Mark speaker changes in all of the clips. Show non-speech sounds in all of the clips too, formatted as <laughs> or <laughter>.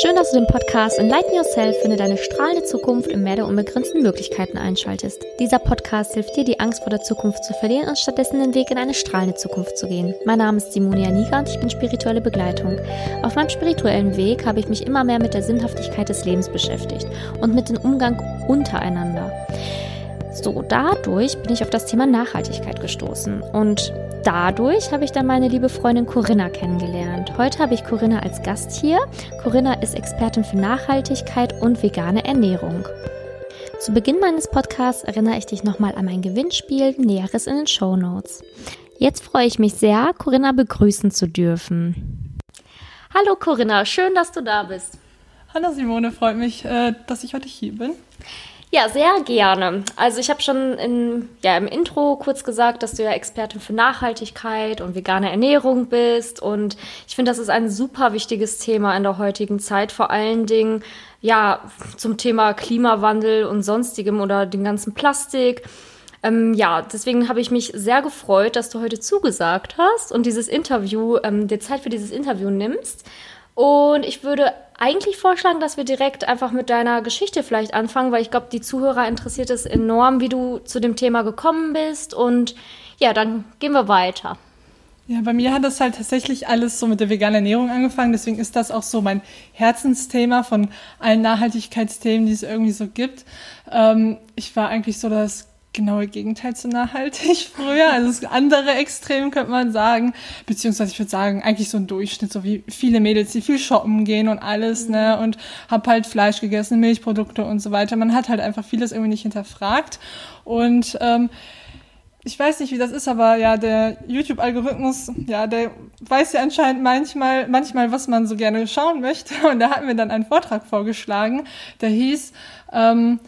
Speaker 1: Schön, dass du den Podcast Enlighten Yourself finde deine strahlende Zukunft im Meer der unbegrenzten Möglichkeiten einschaltest. Dieser Podcast hilft dir, die Angst vor der Zukunft zu verlieren und stattdessen den Weg in eine strahlende Zukunft zu gehen. Mein Name ist Simonia Niga und ich bin spirituelle Begleitung. Auf meinem spirituellen Weg habe ich mich immer mehr mit der Sinnhaftigkeit des Lebens beschäftigt und mit dem Umgang untereinander. So, dadurch bin ich auf das Thema Nachhaltigkeit gestoßen und dadurch habe ich dann meine liebe Freundin Corinna kennengelernt. Heute habe ich Corinna als Gast hier. Corinna ist Expertin für Nachhaltigkeit und vegane Ernährung. Zu Beginn meines Podcasts erinnere ich dich nochmal an mein Gewinnspiel, Näheres in den Show Notes. Jetzt freue ich mich sehr, Corinna begrüßen zu dürfen. Hallo Corinna, schön, dass du da bist.
Speaker 2: Hallo Simone, freut mich, äh, dass ich heute hier bin.
Speaker 1: Ja, sehr gerne. Also ich habe schon in, ja, im Intro kurz gesagt, dass du ja Expertin für Nachhaltigkeit und vegane Ernährung bist. Und ich finde, das ist ein super wichtiges Thema in der heutigen Zeit. Vor allen Dingen ja zum Thema Klimawandel und sonstigem oder dem ganzen Plastik. Ähm, ja, deswegen habe ich mich sehr gefreut, dass du heute zugesagt hast und dieses Interview, ähm, dir Zeit für dieses Interview nimmst. Und ich würde eigentlich vorschlagen, dass wir direkt einfach mit deiner Geschichte vielleicht anfangen, weil ich glaube, die Zuhörer interessiert es enorm, wie du zu dem Thema gekommen bist. Und ja, dann gehen wir weiter.
Speaker 2: Ja, bei mir hat das halt tatsächlich alles so mit der veganen Ernährung angefangen. Deswegen ist das auch so mein Herzensthema von allen Nachhaltigkeitsthemen, die es irgendwie so gibt. Ähm, ich war eigentlich so das genaue Gegenteil zu nachhaltig <laughs> früher. Also das andere Extrem könnte man sagen. Beziehungsweise ich würde sagen, eigentlich so ein Durchschnitt, so wie viele Mädels, die viel shoppen gehen und alles, ne? Mhm. Und hab halt Fleisch gegessen, Milchprodukte und so weiter. Man hat halt einfach vieles irgendwie nicht hinterfragt. Und ähm, ich weiß nicht, wie das ist, aber ja, der YouTube-Algorithmus, ja, der weiß ja anscheinend manchmal, manchmal, was man so gerne schauen möchte. <laughs> Und da hat mir dann einen Vortrag vorgeschlagen, der hieß, ähm,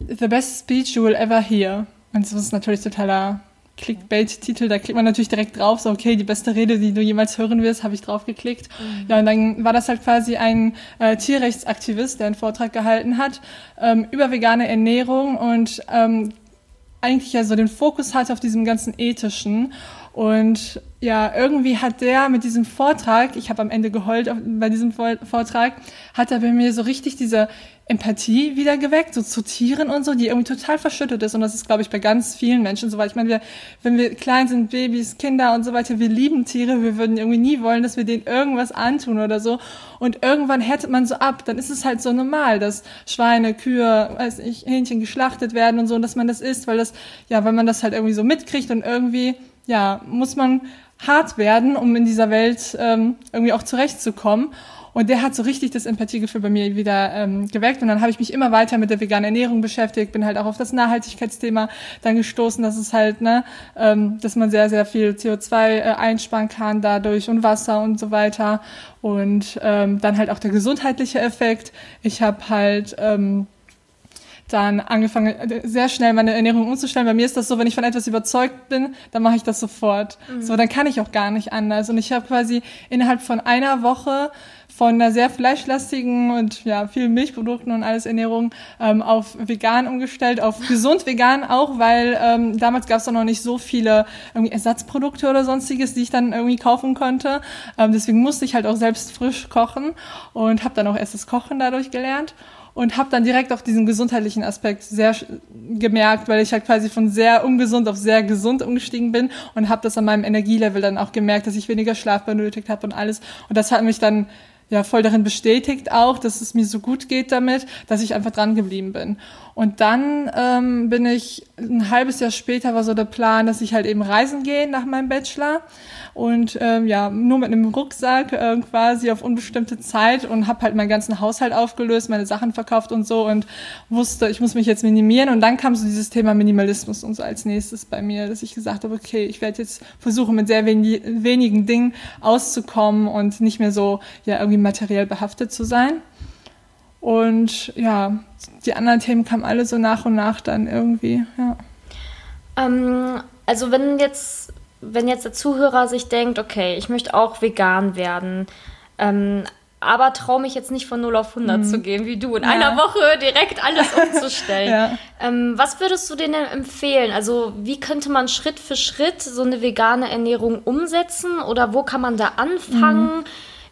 Speaker 2: The Best Speech You Will Ever Hear. Und das ist natürlich totaler Clickbait-Titel, da klickt man natürlich direkt drauf, so okay, die beste Rede, die du jemals hören wirst, habe ich drauf geklickt. Mhm. Ja, und dann war das halt quasi ein äh, Tierrechtsaktivist, der einen Vortrag gehalten hat ähm, über vegane Ernährung und ähm, eigentlich ja so den Fokus hatte auf diesem ganzen ethischen und ja, irgendwie hat der mit diesem Vortrag, ich habe am Ende geheult bei diesem Vortrag, hat er bei mir so richtig diese Empathie wieder geweckt, so zu Tieren und so, die irgendwie total verschüttet ist. Und das ist, glaube ich, bei ganz vielen Menschen so, weil ich meine, wir, wenn wir klein sind, Babys, Kinder und so weiter, wir lieben Tiere, wir würden irgendwie nie wollen, dass wir denen irgendwas antun oder so. Und irgendwann härtet man so ab, dann ist es halt so normal, dass Schweine, Kühe, weiß ich, Hähnchen geschlachtet werden und so, und dass man das isst, weil das, ja, weil man das halt irgendwie so mitkriegt und irgendwie, ja, muss man hart werden, um in dieser Welt ähm, irgendwie auch zurechtzukommen. Und der hat so richtig das Empathiegefühl bei mir wieder ähm, geweckt. Und dann habe ich mich immer weiter mit der veganen Ernährung beschäftigt, bin halt auch auf das Nachhaltigkeitsthema dann gestoßen, dass es halt, ne, ähm, dass man sehr, sehr viel CO2 äh, einsparen kann dadurch und Wasser und so weiter. Und ähm, dann halt auch der gesundheitliche Effekt. Ich habe halt ähm, dann angefangen, sehr schnell meine Ernährung umzustellen. Bei mir ist das so, wenn ich von etwas überzeugt bin, dann mache ich das sofort. Mhm. So, dann kann ich auch gar nicht anders. Und ich habe quasi innerhalb von einer Woche von einer sehr fleischlastigen und ja, vielen Milchprodukten und alles Ernährung ähm, auf vegan umgestellt, auf gesund vegan auch, weil ähm, damals gab es noch nicht so viele irgendwie Ersatzprodukte oder sonstiges, die ich dann irgendwie kaufen konnte. Ähm, deswegen musste ich halt auch selbst frisch kochen und habe dann auch erst das Kochen dadurch gelernt und habe dann direkt auch diesen gesundheitlichen Aspekt sehr gemerkt, weil ich halt quasi von sehr ungesund auf sehr gesund umgestiegen bin und habe das an meinem Energielevel dann auch gemerkt, dass ich weniger Schlaf benötigt habe und alles. Und das hat mich dann ja voll darin bestätigt auch, dass es mir so gut geht damit, dass ich einfach dran geblieben bin. Und dann ähm, bin ich ein halbes Jahr später war so der Plan, dass ich halt eben reisen gehe nach meinem Bachelor und ähm, ja, nur mit einem Rucksack äh, quasi auf unbestimmte Zeit und habe halt meinen ganzen Haushalt aufgelöst, meine Sachen verkauft und so und wusste, ich muss mich jetzt minimieren und dann kam so dieses Thema Minimalismus und so als nächstes bei mir, dass ich gesagt habe, okay, ich werde jetzt versuchen, mit sehr wenig, wenigen Dingen auszukommen und nicht mehr so ja irgendwie materiell behaftet zu sein. Und ja, die anderen Themen kamen alle so nach und nach dann irgendwie, ja.
Speaker 1: Ähm, also wenn jetzt wenn jetzt der Zuhörer sich denkt, okay, ich möchte auch vegan werden, ähm, aber traue mich jetzt nicht von 0 auf 100 mhm. zu gehen, wie du, in ja. einer Woche direkt alles <laughs> umzustellen. ja. ähm, was würdest du denen empfehlen? Also wie könnte man Schritt für Schritt so eine vegane Ernährung umsetzen oder wo kann man da anfangen? Mhm.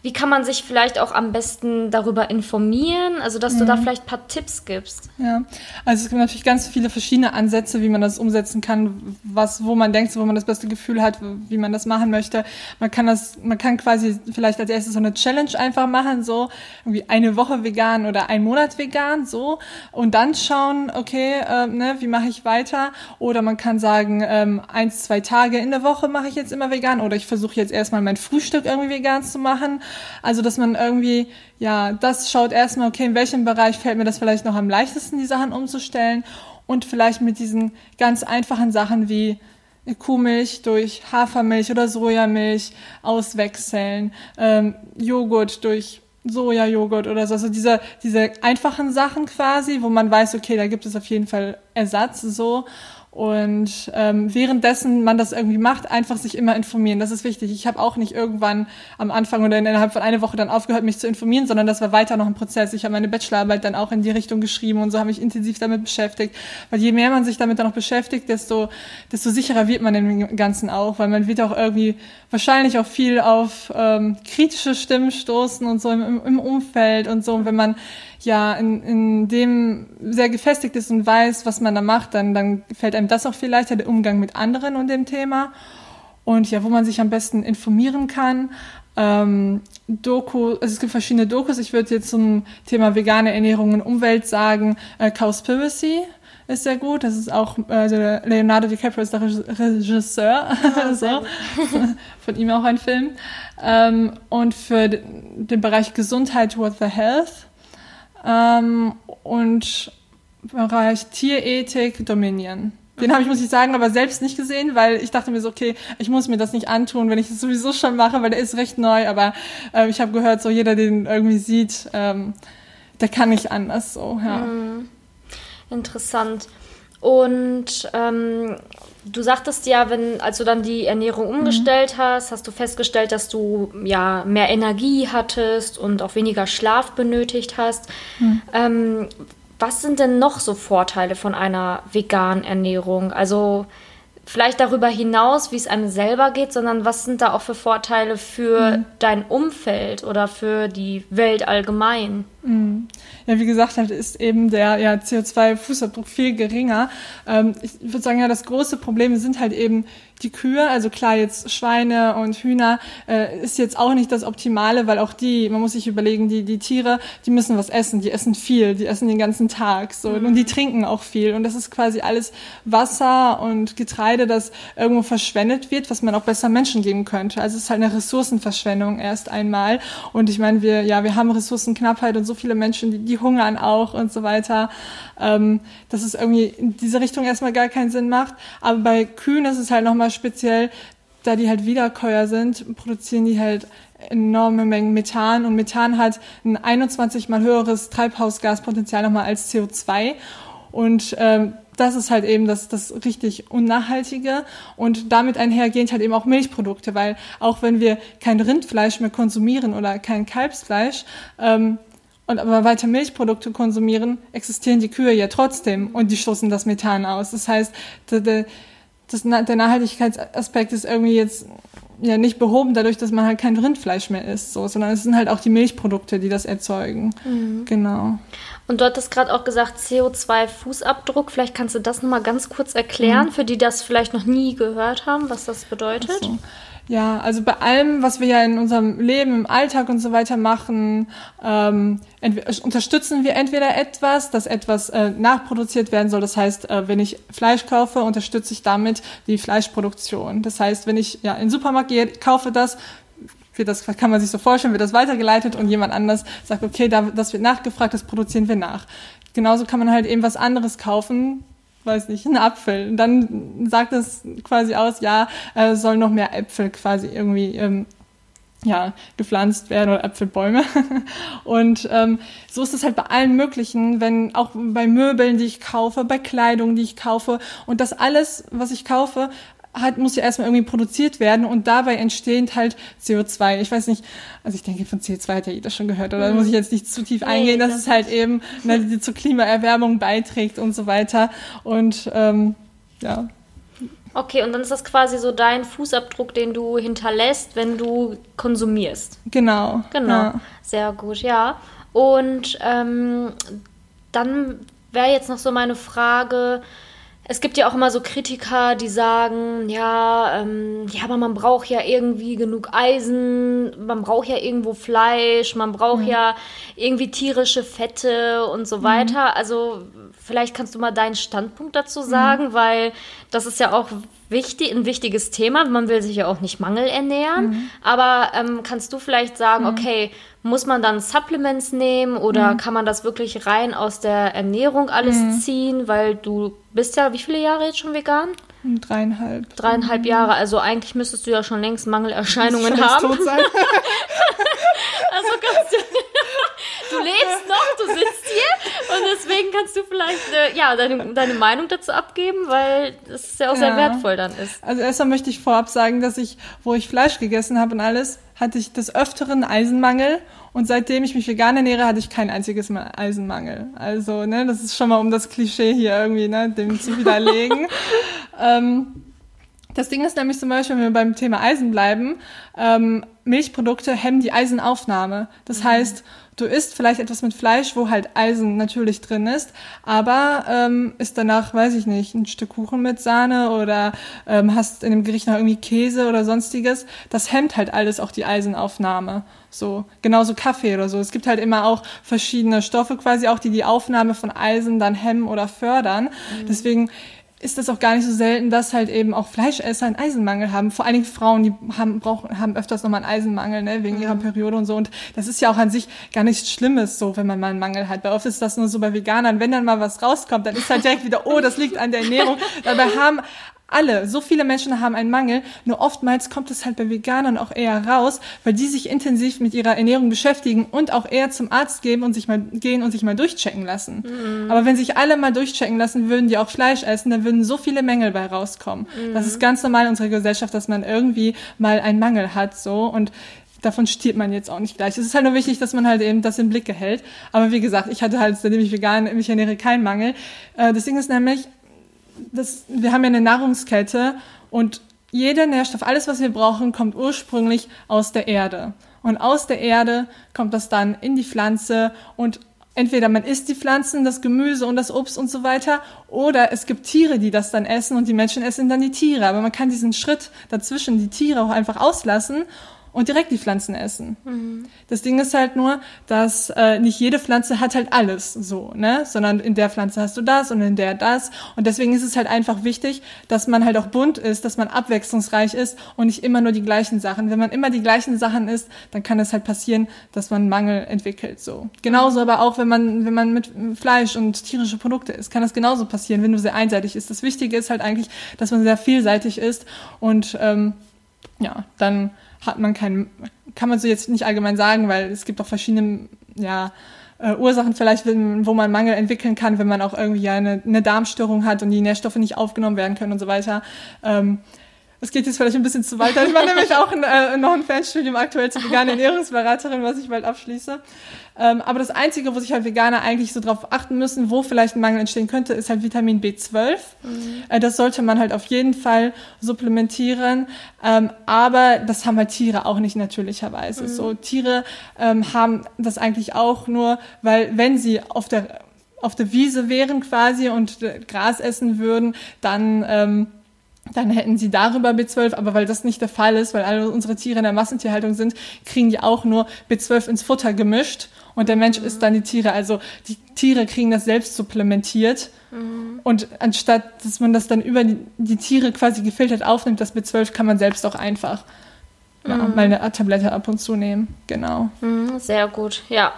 Speaker 1: Wie kann man sich vielleicht auch am besten darüber informieren? Also, dass mhm. du da mhm. vielleicht ein paar Tipps gibst.
Speaker 2: Ja, also es gibt natürlich ganz viele verschiedene Ansätze, wie man das umsetzen kann, was, wo man denkt, wo man das beste Gefühl hat, wie man das machen möchte. Man kann das, man kann quasi vielleicht als erstes so eine Challenge einfach machen, so irgendwie eine Woche vegan oder ein Monat vegan, so und dann schauen, okay, äh, ne, wie mache ich weiter? Oder man kann sagen, ähm, eins, zwei Tage in der Woche mache ich jetzt immer vegan oder ich versuche jetzt erstmal mein Frühstück irgendwie vegan zu machen also, dass man irgendwie, ja, das schaut erstmal, okay, in welchem Bereich fällt mir das vielleicht noch am leichtesten, die Sachen umzustellen und vielleicht mit diesen ganz einfachen Sachen wie Kuhmilch durch Hafermilch oder Sojamilch auswechseln, ähm, Joghurt durch Sojajoghurt oder so. Also diese, diese einfachen Sachen quasi, wo man weiß, okay, da gibt es auf jeden Fall Ersatz so. Und ähm, währenddessen man das irgendwie macht, einfach sich immer informieren. Das ist wichtig. Ich habe auch nicht irgendwann am Anfang oder innerhalb von einer Woche dann aufgehört, mich zu informieren, sondern das war weiter noch ein Prozess. Ich habe meine Bachelorarbeit dann auch in die Richtung geschrieben und so habe ich intensiv damit beschäftigt. Weil je mehr man sich damit dann noch beschäftigt, desto, desto sicherer wird man im Ganzen auch, weil man wird auch irgendwie wahrscheinlich auch viel auf ähm, kritische Stimmen stoßen und so im, im Umfeld und so. Und wenn man ja in, in dem sehr gefestigt ist und weiß, was man da macht, dann, dann fällt einem das auch viel leichter, der Umgang mit anderen und dem Thema. Und ja, wo man sich am besten informieren kann. Ähm, Doku, also es gibt verschiedene Dokus. Ich würde jetzt zum Thema vegane Ernährung und Umwelt sagen, äh, Cowspiracy ist sehr gut. Das ist auch, also Leonardo DiCaprio ist der Regisseur, <laughs> oh, so. <laughs> von ihm auch ein Film. Ähm, und für den Bereich Gesundheit, What the Health ähm, und Bereich Tierethik Dominion. Den habe ich, muss ich sagen, aber selbst nicht gesehen, weil ich dachte mir so, okay, ich muss mir das nicht antun, wenn ich das sowieso schon mache, weil der ist recht neu, aber äh, ich habe gehört, so jeder, den irgendwie sieht, ähm, der kann nicht anders so, ja. Mhm.
Speaker 1: Interessant. Und ähm, du sagtest ja, wenn, als du dann die Ernährung umgestellt mhm. hast, hast du festgestellt, dass du ja mehr Energie hattest und auch weniger Schlaf benötigt hast. Mhm. Ähm, was sind denn noch so Vorteile von einer veganen Ernährung? Also vielleicht darüber hinaus, wie es einem selber geht, sondern was sind da auch für Vorteile für mhm. dein Umfeld oder für die Welt allgemein?
Speaker 2: Mhm. Ja, wie gesagt, halt ist eben der ja, CO2-Fußabdruck viel geringer. Ähm, ich würde sagen, ja, das große Problem sind halt eben die Kühe, also klar jetzt Schweine und Hühner äh, ist jetzt auch nicht das Optimale, weil auch die, man muss sich überlegen, die die Tiere, die müssen was essen, die essen viel, die essen den ganzen Tag so mhm. und die trinken auch viel und das ist quasi alles Wasser und Getreide, das irgendwo verschwendet wird, was man auch besser Menschen geben könnte. Also es ist halt eine Ressourcenverschwendung erst einmal und ich meine, wir ja, wir haben Ressourcenknappheit und so viele Menschen, die, die hungern auch und so weiter, ähm, dass es irgendwie in diese Richtung erstmal gar keinen Sinn macht, aber bei Kühen ist es halt nochmal speziell, da die halt Wiederkäuer sind, produzieren die halt enorme Mengen Methan. Und Methan hat ein 21 mal höheres Treibhausgaspotenzial nochmal als CO2 und ähm, das ist halt eben das, das richtig Unnachhaltige. Und damit einhergehend halt eben auch Milchprodukte, weil auch wenn wir kein Rindfleisch mehr konsumieren oder kein Kalbsfleisch ähm, und aber weiter Milchprodukte konsumieren, existieren die Kühe ja trotzdem und die stoßen das Methan aus. Das heißt, der, das, der Nachhaltigkeitsaspekt ist irgendwie jetzt ja nicht behoben dadurch, dass man halt kein Rindfleisch mehr isst, so, sondern es sind halt auch die Milchprodukte, die das erzeugen. Mhm. Genau.
Speaker 1: Und du hattest gerade auch gesagt CO2-Fußabdruck. Vielleicht kannst du das nochmal ganz kurz erklären, mhm. für die das vielleicht noch nie gehört haben, was das bedeutet. So.
Speaker 2: Ja, also bei allem, was wir ja in unserem Leben, im Alltag und so weiter machen, ähm, unterstützen wir entweder etwas, dass etwas äh, nachproduziert werden soll. Das heißt, äh, wenn ich Fleisch kaufe, unterstütze ich damit die Fleischproduktion. Das heißt, wenn ich ja in den Supermarkt gehe, kaufe das, wird das kann man sich so vorstellen, wird das weitergeleitet und jemand anders sagt, okay, da, das wird nachgefragt, das produzieren wir nach. Genauso kann man halt eben was anderes kaufen, weiß nicht, ein Apfel. Und dann sagt es quasi aus, ja, äh, soll noch mehr Äpfel quasi irgendwie ähm, ja, gepflanzt werden oder Äpfelbäume. <laughs> Und ähm, so ist es halt bei allen möglichen, wenn auch bei Möbeln, die ich kaufe, bei Kleidung, die ich kaufe und das alles, was ich kaufe, hat, muss ja erstmal irgendwie produziert werden und dabei entstehend halt CO2. Ich weiß nicht, also ich denke, von CO2 hat ja jeder schon gehört, oder mhm. muss ich jetzt nicht zu tief eingehen, nee, dass es halt eben ne, die zur Klimaerwärmung beiträgt und so weiter. Und ähm, ja.
Speaker 1: Okay, und dann ist das quasi so dein Fußabdruck, den du hinterlässt, wenn du konsumierst.
Speaker 2: Genau.
Speaker 1: Genau. Ja. Sehr gut, ja. Und ähm, dann wäre jetzt noch so meine Frage, es gibt ja auch immer so Kritiker, die sagen, ja, ähm, ja, aber man braucht ja irgendwie genug Eisen, man braucht ja irgendwo Fleisch, man braucht mhm. ja irgendwie tierische Fette und so weiter. Mhm. Also vielleicht kannst du mal deinen Standpunkt dazu sagen, mhm. weil das ist ja auch wichtig, ein wichtiges Thema. Man will sich ja auch nicht mangelernähren. Mhm. Aber ähm, kannst du vielleicht sagen, mhm. okay, muss man dann Supplements nehmen oder mhm. kann man das wirklich rein aus der Ernährung alles mhm. ziehen? Weil du bist ja, wie viele Jahre jetzt schon vegan?
Speaker 2: Dreieinhalb.
Speaker 1: Dreieinhalb mhm. Jahre. Also eigentlich müsstest du ja schon längst Mangelerscheinungen haben. Tot sein. <laughs> also kannst du, <laughs> du lebst noch, du sitzt hier und deswegen kannst du vielleicht äh, ja deine, deine Meinung dazu abgeben, weil das ja auch sehr wertvoll dann ist.
Speaker 2: Also erstmal möchte ich vorab sagen, dass ich, wo ich Fleisch gegessen habe und alles, hatte ich des Öfteren Eisenmangel und seitdem ich mich vegan ernähre, hatte ich kein einziges Mal Eisenmangel. Also, ne, das ist schon mal um das Klischee hier irgendwie, ne, dem zu widerlegen. <laughs> ähm, das Ding ist nämlich zum Beispiel, wenn wir beim Thema Eisen bleiben, ähm, Milchprodukte hemmen die Eisenaufnahme. Das mhm. heißt, du isst vielleicht etwas mit Fleisch, wo halt Eisen natürlich drin ist, aber ähm, ist danach, weiß ich nicht, ein Stück Kuchen mit Sahne oder ähm, hast in dem Gericht noch irgendwie Käse oder sonstiges. Das hemmt halt alles auch die Eisenaufnahme. So, genauso Kaffee oder so. Es gibt halt immer auch verschiedene Stoffe quasi auch, die die Aufnahme von Eisen dann hemmen oder fördern. Mhm. Deswegen ist das auch gar nicht so selten, dass halt eben auch Fleischesser einen Eisenmangel haben. Vor allen Dingen Frauen, die haben, brauchen, haben öfters nochmal einen Eisenmangel, ne, wegen mhm. ihrer Periode und so. Und das ist ja auch an sich gar nichts Schlimmes, so, wenn man mal einen Mangel hat. Bei oft ist das nur so bei Veganern. Wenn dann mal was rauskommt, dann ist halt direkt wieder, oh, das liegt an der Ernährung. Dabei haben alle, so viele Menschen haben einen Mangel, nur oftmals kommt es halt bei Veganern auch eher raus, weil die sich intensiv mit ihrer Ernährung beschäftigen und auch eher zum Arzt gehen und sich mal gehen und sich mal durchchecken lassen. Mhm. Aber wenn sich alle mal durchchecken lassen würden, die auch Fleisch essen, dann würden so viele Mängel bei rauskommen. Mhm. Das ist ganz normal in unserer Gesellschaft, dass man irgendwie mal einen Mangel hat, so und davon stirbt man jetzt auch nicht gleich. Es ist halt nur wichtig, dass man halt eben das im Blick hält. Aber wie gesagt, ich hatte halt, seitdem ich vegan mich ernähre, keinen Mangel. Äh, das Ding ist nämlich, das, wir haben ja eine Nahrungskette und jeder Nährstoff, alles, was wir brauchen, kommt ursprünglich aus der Erde. Und aus der Erde kommt das dann in die Pflanze und entweder man isst die Pflanzen, das Gemüse und das Obst und so weiter, oder es gibt Tiere, die das dann essen und die Menschen essen dann die Tiere. Aber man kann diesen Schritt dazwischen, die Tiere auch einfach auslassen und direkt die Pflanzen essen. Mhm. Das Ding ist halt nur, dass äh, nicht jede Pflanze hat halt alles so, ne? Sondern in der Pflanze hast du das und in der das. Und deswegen ist es halt einfach wichtig, dass man halt auch bunt ist, dass man abwechslungsreich ist und nicht immer nur die gleichen Sachen. Wenn man immer die gleichen Sachen isst, dann kann es halt passieren, dass man Mangel entwickelt. So. Genauso aber auch, wenn man, wenn man mit Fleisch und tierische Produkte isst, kann das genauso passieren, wenn du sehr einseitig isst. Das Wichtige ist halt eigentlich, dass man sehr vielseitig isst und ähm, ja, dann hat man keinen, kann man so jetzt nicht allgemein sagen, weil es gibt auch verschiedene, ja, äh, Ursachen vielleicht, wo man Mangel entwickeln kann, wenn man auch irgendwie eine, eine Darmstörung hat und die Nährstoffe nicht aufgenommen werden können und so weiter. Ähm, es geht jetzt vielleicht ein bisschen zu weit. Ich mache nämlich auch ein, äh, noch ein Fernstudium aktuell zur veganen Ernährungsberaterin, was ich bald abschließe. Ähm, aber das Einzige, wo sich halt Veganer eigentlich so drauf achten müssen, wo vielleicht ein Mangel entstehen könnte, ist halt Vitamin B12. Mhm. Äh, das sollte man halt auf jeden Fall supplementieren. Ähm, aber das haben halt Tiere auch nicht natürlicherweise. Mhm. So Tiere ähm, haben das eigentlich auch nur, weil wenn sie auf der auf der Wiese wären quasi und Gras essen würden, dann ähm, dann hätten sie darüber B12, aber weil das nicht der Fall ist, weil alle unsere Tiere in der Massentierhaltung sind, kriegen die auch nur B12 ins Futter gemischt und der Mensch mhm. isst dann die Tiere. Also die Tiere kriegen das selbst supplementiert mhm. und anstatt, dass man das dann über die, die, Tiere quasi gefiltert aufnimmt, das B12 kann man selbst auch einfach ja, mhm. mal eine Tablette ab und zu nehmen. Genau.
Speaker 1: Mhm, sehr gut, ja.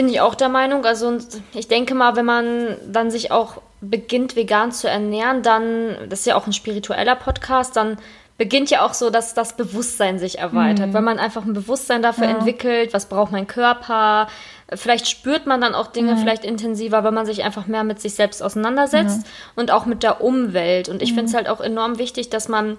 Speaker 1: Bin ich auch der Meinung. Also ich denke mal, wenn man dann sich auch beginnt, vegan zu ernähren, dann, das ist ja auch ein spiritueller Podcast, dann beginnt ja auch so, dass das Bewusstsein sich erweitert, mhm. weil man einfach ein Bewusstsein dafür ja. entwickelt, was braucht mein Körper. Vielleicht spürt man dann auch Dinge mhm. vielleicht intensiver, weil man sich einfach mehr mit sich selbst auseinandersetzt mhm. und auch mit der Umwelt. Und ich finde es halt auch enorm wichtig, dass man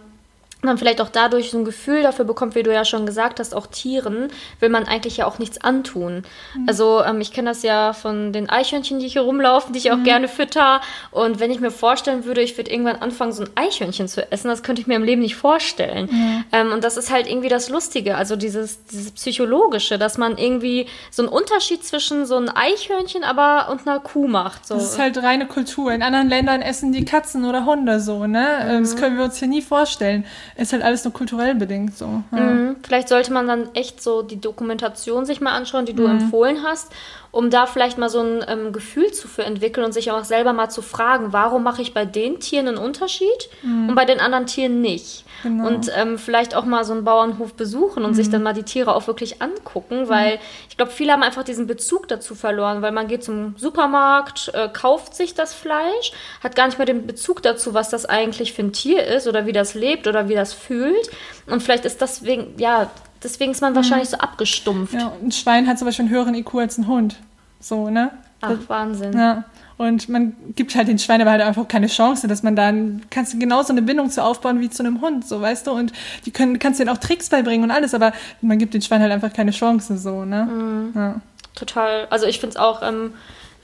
Speaker 1: man vielleicht auch dadurch so ein Gefühl dafür bekommt, wie du ja schon gesagt hast, auch Tieren will man eigentlich ja auch nichts antun. Mhm. Also ähm, ich kenne das ja von den Eichhörnchen, die hier rumlaufen, die ich auch mhm. gerne fütter. Und wenn ich mir vorstellen würde, ich würde irgendwann anfangen, so ein Eichhörnchen zu essen, das könnte ich mir im Leben nicht vorstellen. Mhm. Ähm, und das ist halt irgendwie das Lustige, also dieses, dieses Psychologische, dass man irgendwie so einen Unterschied zwischen so einem Eichhörnchen aber und einer Kuh macht. So.
Speaker 2: Das ist halt reine Kultur. In anderen Ländern essen die Katzen oder Hunde so, ne? Ähm, das mhm. können wir uns hier nie vorstellen ist halt alles nur kulturell bedingt so.
Speaker 1: Ja. Mhm. Vielleicht sollte man dann echt so die Dokumentation sich mal anschauen, die du mhm. empfohlen hast, um da vielleicht mal so ein ähm, Gefühl zu für entwickeln und sich auch selber mal zu fragen, warum mache ich bei den Tieren einen Unterschied mhm. und bei den anderen Tieren nicht. Genau. Und ähm, vielleicht auch mal so einen Bauernhof besuchen und mhm. sich dann mal die Tiere auch wirklich angucken, weil mhm. ich glaube, viele haben einfach diesen Bezug dazu verloren, weil man geht zum Supermarkt, äh, kauft sich das Fleisch, hat gar nicht mehr den Bezug dazu, was das eigentlich für ein Tier ist oder wie das lebt oder wie das fühlt. Und vielleicht ist deswegen, ja, deswegen ist man wahrscheinlich mhm. so abgestumpft.
Speaker 2: Ja, ein Schwein hat zum Beispiel einen höheren IQ als ein Hund. So, ne?
Speaker 1: Ach, das, Wahnsinn.
Speaker 2: Ja. Und man gibt halt den Schweinen aber halt einfach keine Chance, dass man dann kannst du genauso eine Bindung zu aufbauen wie zu einem Hund, so weißt du. Und die können kannst denen auch Tricks beibringen und alles, aber man gibt den Schweinen halt einfach keine Chance, so ne. Mhm.
Speaker 1: Ja. Total. Also ich finde es auch ähm,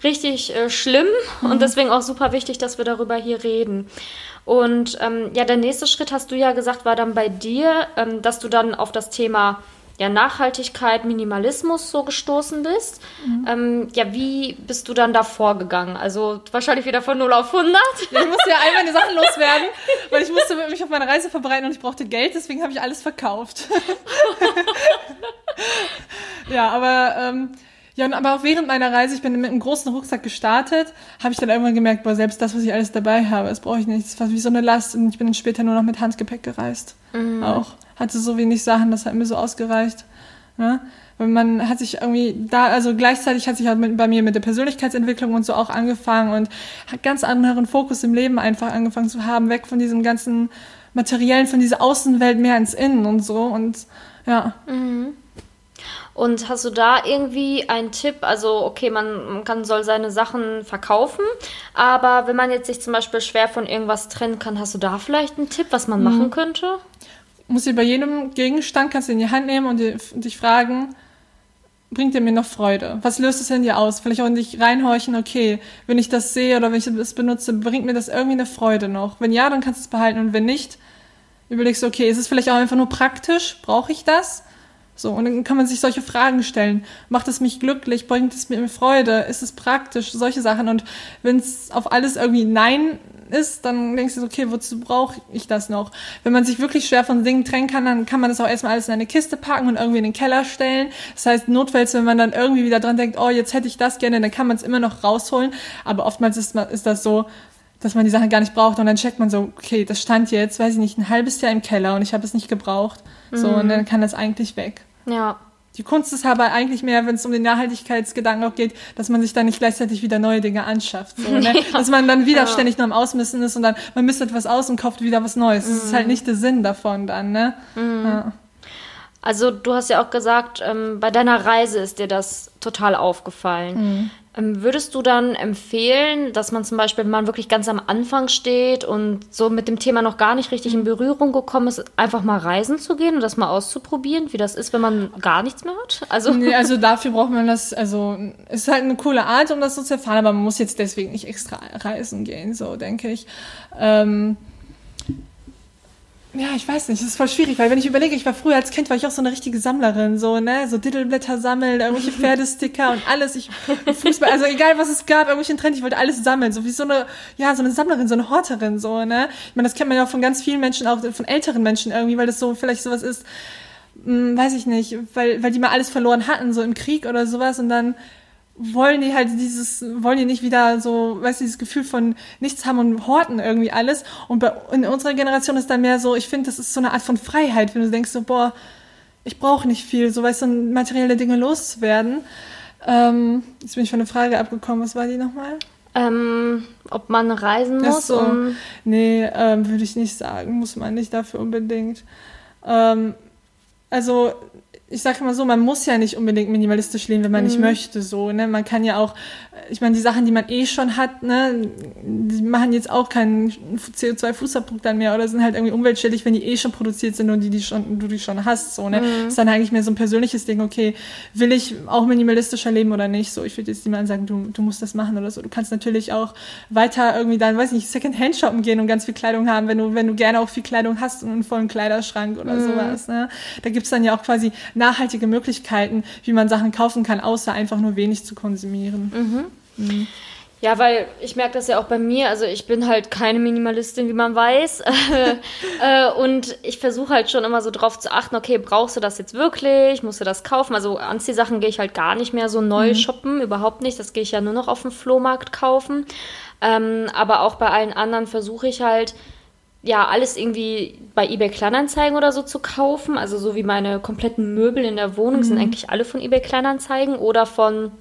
Speaker 1: richtig äh, schlimm mhm. und deswegen auch super wichtig, dass wir darüber hier reden. Und ähm, ja, der nächste Schritt hast du ja gesagt, war dann bei dir, ähm, dass du dann auf das Thema ja, Nachhaltigkeit, Minimalismus so gestoßen bist. Mhm. Ähm, ja, wie bist du dann da vorgegangen? Also wahrscheinlich wieder von 0 auf 100.
Speaker 2: Ja, <laughs> ich musste ja all meine Sachen loswerden, weil ich musste mich auf meine Reise vorbereiten und ich brauchte Geld, deswegen habe ich alles verkauft. <laughs> ja, aber ähm, ja, aber auch während meiner Reise, ich bin mit einem großen Rucksack gestartet, habe ich dann irgendwann gemerkt, boah, selbst das, was ich alles dabei habe, das brauche ich nicht. Das war wie so eine Last und ich bin dann später nur noch mit Handgepäck gereist. Mhm. Auch. Hatte so wenig Sachen, das hat mir so ausgereicht. Ne? Weil man hat sich irgendwie da, also gleichzeitig hat sich halt mit, bei mir mit der Persönlichkeitsentwicklung und so auch angefangen und hat ganz anderen Fokus im Leben einfach angefangen zu haben, weg von diesem ganzen Materiellen, von dieser Außenwelt mehr ins Innen und so und ja. Mhm.
Speaker 1: Und hast du da irgendwie einen Tipp? Also, okay, man, kann, soll seine Sachen verkaufen, aber wenn man jetzt sich zum Beispiel schwer von irgendwas trennen kann, hast du da vielleicht einen Tipp, was man mhm. machen könnte?
Speaker 2: Muss dir bei jedem Gegenstand kannst du in die Hand nehmen und dich fragen, bringt er mir noch Freude? Was löst es in dir aus? Vielleicht auch in dich reinhorchen, okay, wenn ich das sehe oder wenn ich das benutze, bringt mir das irgendwie eine Freude noch? Wenn ja, dann kannst du es behalten und wenn nicht, überlegst du, okay, ist es vielleicht auch einfach nur praktisch? Brauche ich das? So, und dann kann man sich solche Fragen stellen. Macht es mich glücklich? Bringt es mir Freude? Ist es praktisch? Solche Sachen. Und wenn es auf alles irgendwie Nein ist, dann denkst du, okay, wozu brauche ich das noch? Wenn man sich wirklich schwer von Dingen trennen kann, dann kann man das auch erstmal alles in eine Kiste packen und irgendwie in den Keller stellen. Das heißt, notfalls, wenn man dann irgendwie wieder dran denkt, oh, jetzt hätte ich das gerne, dann kann man es immer noch rausholen. Aber oftmals ist, ist das so, dass man die Sachen gar nicht braucht und dann checkt man so, okay, das stand jetzt, weiß ich nicht, ein halbes Jahr im Keller und ich habe es nicht gebraucht. So, mhm. und dann kann das eigentlich weg.
Speaker 1: Ja.
Speaker 2: Die Kunst ist aber eigentlich mehr, wenn es um den Nachhaltigkeitsgedanken auch geht, dass man sich dann nicht gleichzeitig wieder neue Dinge anschafft. So, ne? <laughs> ja. Dass man dann wieder ja. ständig nur am Ausmissen ist und dann, man misst etwas aus und kauft wieder was Neues. Mhm. Das ist halt mhm. nicht der Sinn davon dann, ne? Mhm. Ja.
Speaker 1: Also du hast ja auch gesagt, ähm, bei deiner Reise ist dir das total aufgefallen. Mhm. Ähm, würdest du dann empfehlen, dass man zum Beispiel, wenn man wirklich ganz am Anfang steht und so mit dem Thema noch gar nicht richtig in Berührung gekommen ist, einfach mal reisen zu gehen und das mal auszuprobieren, wie das ist, wenn man gar nichts mehr hat?
Speaker 2: Also, nee, also <laughs> dafür braucht man das, also es ist halt eine coole Art, um das so zu erfahren, aber man muss jetzt deswegen nicht extra reisen gehen, so denke ich. Ähm, ja, ich weiß nicht, das ist voll schwierig, weil wenn ich überlege, ich war früher als Kind, war ich auch so eine richtige Sammlerin, so, ne, so Dittelblätter sammeln, irgendwelche <laughs> Pferdesticker und alles, ich, Fußball, also egal was es gab, irgendwelchen Trend, ich wollte alles sammeln, so wie so eine, ja, so eine Sammlerin, so eine Horterin, so, ne. Ich meine, das kennt man ja auch von ganz vielen Menschen, auch von älteren Menschen irgendwie, weil das so vielleicht sowas ist, hm, weiß ich nicht, weil, weil die mal alles verloren hatten, so im Krieg oder sowas und dann wollen die halt dieses, wollen die nicht wieder so, weißt du, dieses Gefühl von nichts haben und horten irgendwie alles. Und bei, in unserer Generation ist dann mehr so, ich finde, das ist so eine Art von Freiheit, wenn du denkst so, boah, ich brauche nicht viel, so weißt du, materielle Dinge loszuwerden. Ähm, jetzt bin ich von der Frage abgekommen, was war die nochmal?
Speaker 1: Ähm, ob man reisen muss?
Speaker 2: So. Um nee, ähm, würde ich nicht sagen, muss man nicht dafür unbedingt. Ähm, also ich sage immer so, man muss ja nicht unbedingt minimalistisch leben, wenn man mhm. nicht möchte, so, ne? Man kann ja auch, ich meine, die Sachen, die man eh schon hat, ne, die machen jetzt auch keinen CO2-Fußabdruck dann mehr oder sind halt irgendwie umweltschädlich, wenn die eh schon produziert sind und die, die schon, du die schon hast, so, ne? Mhm. Ist dann eigentlich mehr so ein persönliches Ding, okay, will ich auch minimalistischer leben oder nicht, so. Ich würde jetzt niemandem sagen, du, du musst das machen oder so. Du kannst natürlich auch weiter irgendwie dann, weiß nicht, Second-Hand shoppen gehen und ganz viel Kleidung haben, wenn du, wenn du gerne auch viel Kleidung hast und einen vollen Kleiderschrank oder mhm. sowas, ne? Da gibt's dann ja auch quasi nachhaltige Möglichkeiten, wie man Sachen kaufen kann, außer einfach nur wenig zu konsumieren.
Speaker 1: Mhm. Mhm. Ja, weil ich merke das ja auch bei mir. Also ich bin halt keine Minimalistin, wie man weiß. <laughs> Äh, und ich versuche halt schon immer so drauf zu achten, okay, brauchst du das jetzt wirklich? Musst du das kaufen? Also Anziehsachen gehe ich halt gar nicht mehr so neu mhm. shoppen, überhaupt nicht. Das gehe ich ja nur noch auf dem Flohmarkt kaufen. Ähm, aber auch bei allen anderen versuche ich halt, ja, alles irgendwie bei eBay Kleinanzeigen oder so zu kaufen. Also so wie meine kompletten Möbel in der Wohnung mhm. sind eigentlich alle von eBay Kleinanzeigen oder von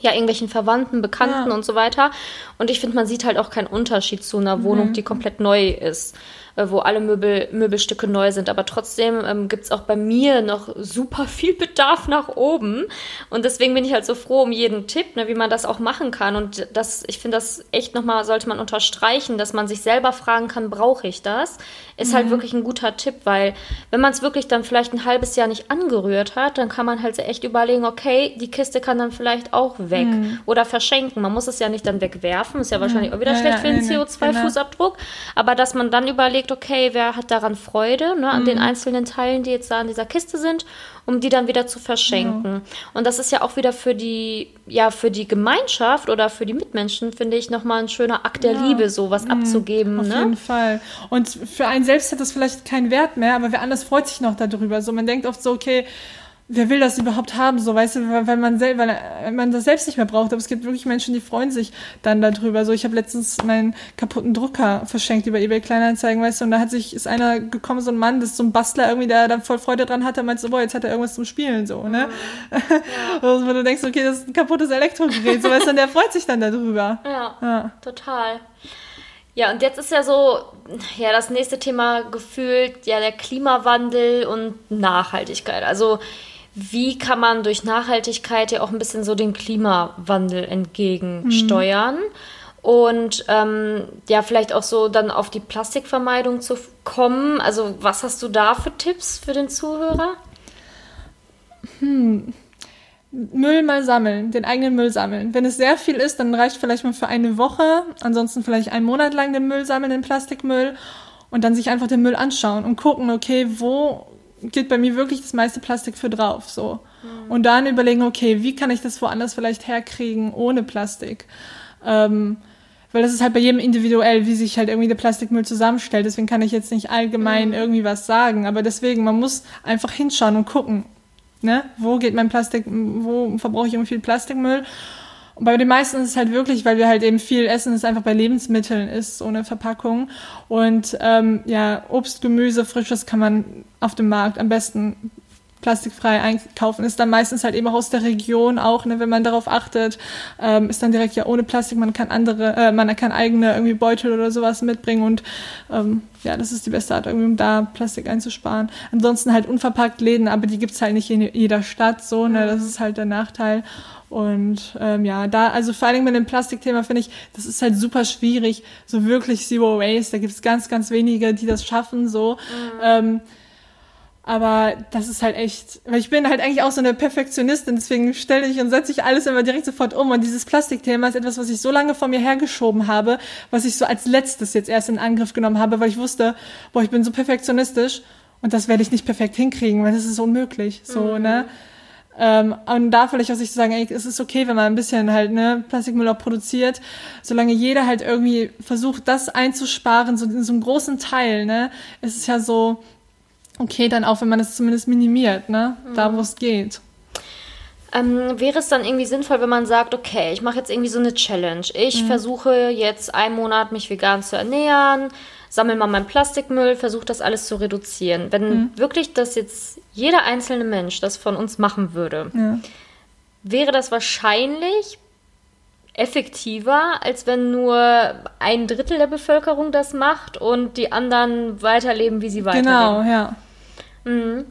Speaker 1: ja, irgendwelchen Verwandten, Bekannten ja. und so weiter. Und ich finde, man sieht halt auch keinen Unterschied zu einer Wohnung, mhm. die komplett neu ist. Äh, wo alle Möbel, Möbelstücke neu sind. Aber trotzdem ähm, gibt es auch bei mir noch super viel Bedarf nach oben. Und deswegen bin ich halt so froh um jeden Tipp, ne, wie man das auch machen kann. Und das, ich finde das echt nochmal, sollte man unterstreichen, dass man sich selber fragen kann, brauche ich das? Ist halt mhm. halt wirklich ein guter Tipp, weil wenn man es wirklich dann vielleicht ein halbes Jahr nicht angerührt hat, dann kann man halt echt überlegen, okay, die Kiste kann dann vielleicht auch weg mhm. oder verschenken. Man muss es ja nicht dann wegwerfen, ist ja wahrscheinlich auch wieder ja, schlecht ja, für den nee, CO2-Fußabdruck. Genau. Aber dass man dann überlegt, überlegt, okay, wer hat daran Freude, ne, an mhm. den einzelnen Teilen, die jetzt da in dieser Kiste sind, um die dann wieder zu verschenken. Ja. Und das ist ja auch wieder für die, ja, für die Gemeinschaft oder für die Mitmenschen, finde ich, nochmal ein schöner Akt der ja. Liebe, sowas mhm. abzugeben.
Speaker 2: Auf
Speaker 1: ne?
Speaker 2: jeden Fall. Und für einen selbst hat das vielleicht keinen Wert mehr, aber wer anders freut sich noch darüber. So, man denkt oft so, okay, wer will das überhaupt haben, so weißt du, weil man selber, weil man das selbst nicht mehr braucht. Aber es gibt wirklich Menschen, die freuen sich dann darüber. So, ich habe letztens meinen kaputten Drucker verschenkt über eBay Kleinanzeigen, weißt du, und da hat sich ist einer gekommen, so ein Mann, das ist so ein Bastler irgendwie, der da voll Freude dran hatte, meinte so, boah, jetzt hat er irgendwas zum Spielen, so, ne? <laughs> Ja. also, wo du denkst, okay, das ist ein kaputtes Elektrogerät, so weißt du, und der freut sich dann darüber.
Speaker 1: Ja, ja. total. Ja, und jetzt ist ja so, ja, das nächste Thema gefühlt, ja, der Klimawandel und Nachhaltigkeit. Also, wie kann man durch Nachhaltigkeit ja auch ein bisschen so den Klimawandel entgegensteuern? Mhm. Und ähm, ja, vielleicht auch so dann auf die Plastikvermeidung zu kommen. Also, was hast du da für Tipps für den Zuhörer?
Speaker 2: Hm. Müll mal sammeln, den eigenen Müll sammeln. Wenn es sehr viel ist, dann reicht vielleicht mal für eine Woche, ansonsten vielleicht einen Monat lang den Müll sammeln, den Plastikmüll und dann sich einfach den Müll anschauen und gucken, okay, wo geht bei mir wirklich das meiste Plastik für drauf, so. Mhm. Und dann überlegen, okay, wie kann ich das woanders vielleicht herkriegen ohne Plastik? Ähm, weil das ist halt bei jedem individuell, wie sich halt irgendwie der Plastikmüll zusammenstellt. Deswegen kann ich jetzt nicht allgemein mhm. irgendwie was sagen. Aber deswegen, man muss einfach hinschauen und gucken, ne? Wo geht mein Plastik, wo verbrauche ich irgendwie viel Plastikmüll? Und bei den meisten ist es halt wirklich, weil wir halt eben viel essen, es einfach bei Lebensmitteln ist, ohne Verpackung. Und ähm, ja, Obst, Gemüse, Frisches kann man auf dem Markt am besten plastikfrei einkaufen. Ist dann meistens halt eben auch aus der Region auch, ne, wenn man darauf achtet, ähm, ist dann direkt ja ohne Plastik. Man kann andere, äh, man kann eigene irgendwie Beutel oder sowas mitbringen und ähm, ja, das ist die beste Art, irgendwie, um da Plastik einzusparen. Ansonsten halt unverpackt Läden, aber die gibt's halt nicht in jeder Stadt so, ne, das ist halt der Nachteil. Und ähm, ja, da, also vor allem mit dem Plastikthema finde ich, das ist halt super schwierig, so wirklich Zero Waste. Da gibt es ganz, ganz wenige, die das schaffen, so. Mhm. Ähm, aber das ist halt echt, weil ich bin halt eigentlich auch so eine Perfektionistin, deswegen stelle ich und setze ich alles immer direkt sofort um. Und dieses Plastikthema ist etwas, was ich so lange vor mir hergeschoben habe, was ich so als letztes jetzt erst in Angriff genommen habe, weil ich wusste, boah, ich bin so perfektionistisch und das werde ich nicht perfekt hinkriegen, weil das ist unmöglich. So, mhm. ne? Ähm, und da vielleicht auch sich zu sagen, ey, es ist okay, wenn man ein bisschen halt ne, Plastikmüll auch produziert, solange jeder halt irgendwie versucht, das einzusparen, so in so einem großen Teil, ne, ist es ja so okay, dann auch, wenn man es zumindest minimiert, ne, mhm. da wo es geht.
Speaker 1: Ähm, wäre es dann irgendwie sinnvoll, wenn man sagt, okay, ich mache jetzt irgendwie so eine Challenge. Ich mhm. versuche jetzt einen Monat mich vegan zu ernähren, sammle mal meinen Plastikmüll, versuche das alles zu reduzieren. Wenn mhm. wirklich das jetzt jeder einzelne Mensch das von uns machen würde, ja. wäre das wahrscheinlich effektiver, als wenn nur ein Drittel der Bevölkerung das macht und die anderen weiterleben, wie sie weiterleben.
Speaker 2: Genau, ja. Mhm.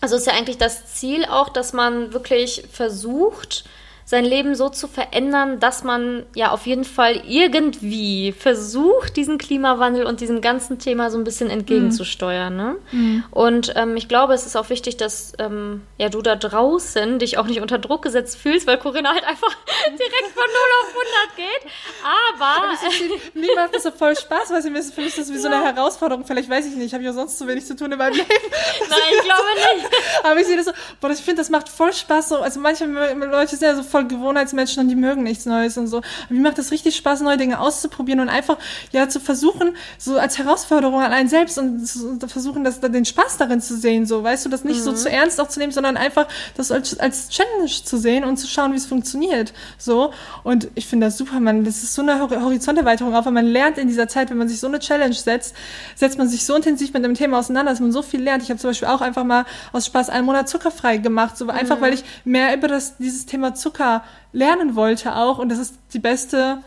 Speaker 1: Also ist ja eigentlich das Ziel auch, dass man wirklich versucht, sein Leben so zu verändern, dass man ja auf jeden Fall irgendwie versucht, diesen Klimawandel und diesem ganzen Thema so ein bisschen entgegenzusteuern. Ne? Mhm. Und ähm, ich glaube, es ist auch wichtig, dass ähm, ja, du da draußen dich auch nicht unter Druck gesetzt fühlst, weil Corinna halt einfach <laughs> direkt von 0 auf 100 geht. Aber.
Speaker 2: Aber mir macht das so voll Spaß, weil für mich ist das wie ja. so eine Herausforderung. Vielleicht weiß ich nicht, ich habe ja sonst zu wenig zu tun in meinem <laughs> Leben.
Speaker 1: Nein, ich glaube nicht. <laughs>
Speaker 2: Aber ich sehe das so, boah, ich finde, das macht voll Spaß. So, also manche Leute sind ja so voll Gewohnheitsmenschen und die mögen nichts Neues und so. Aber mir macht das richtig Spaß, neue Dinge auszuprobieren und einfach ja zu versuchen, so als Herausforderung an einen selbst und zu versuchen, das, den Spaß darin zu sehen, so, weißt du, das nicht mhm. so zu ernst auch zu nehmen, sondern einfach das als, als Challenge zu sehen und zu schauen, wie es funktioniert, so. Und ich finde das super, man, das ist so eine Horizonterweiterung, auch wenn man lernt in dieser Zeit, wenn man sich so eine Challenge setzt, setzt man sich so intensiv mit dem Thema auseinander, dass man so viel lernt. Ich habe zum Beispiel auch einfach mal aus Spaß einen Monat zuckerfrei gemacht, so einfach, mhm. weil ich mehr über das, dieses Thema Zucker lernen wollte auch. Und das ist die beste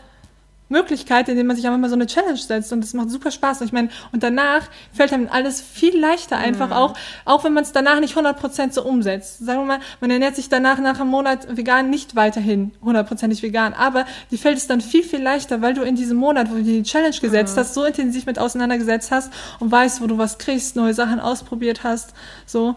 Speaker 2: Möglichkeit, indem man sich einfach mal so eine Challenge setzt und das macht super Spaß. Und ich meine, und danach fällt einem alles viel leichter einfach mhm. auch, auch wenn man es danach nicht 100% so umsetzt. Sagen wir mal, man ernährt sich danach nach einem Monat vegan nicht weiterhin hundertprozentig vegan, aber die fällt es dann viel, viel leichter, weil du in diesem Monat, wo du die Challenge gesetzt mhm. hast, so intensiv mit auseinandergesetzt hast und weißt, wo du was kriegst, neue Sachen ausprobiert hast, so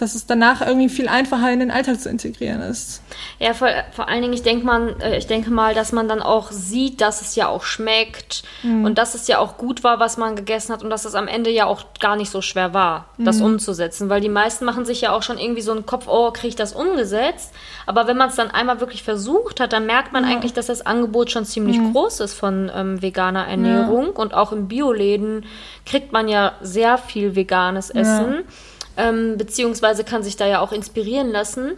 Speaker 2: dass es danach irgendwie viel einfacher in den Alltag zu integrieren ist.
Speaker 1: Ja, vor, vor allen Dingen, ich denke mal, äh, ich denke mal, dass man dann auch sieht, dass es ja auch schmeckt mhm. und dass es ja auch gut war, was man gegessen hat und dass es am Ende ja auch gar nicht so schwer war, das mhm. umzusetzen, weil die meisten machen sich ja auch schon irgendwie so einen Kopf, oh, kriege ich das umgesetzt? Aber wenn man es dann einmal wirklich versucht hat, dann merkt man ja. eigentlich, dass das Angebot schon ziemlich mhm. groß ist von ähm, veganer Ernährung ja. und auch in Bioläden kriegt man ja sehr viel veganes Essen. Ja ähm, beziehungsweise kann sich da ja auch inspirieren lassen.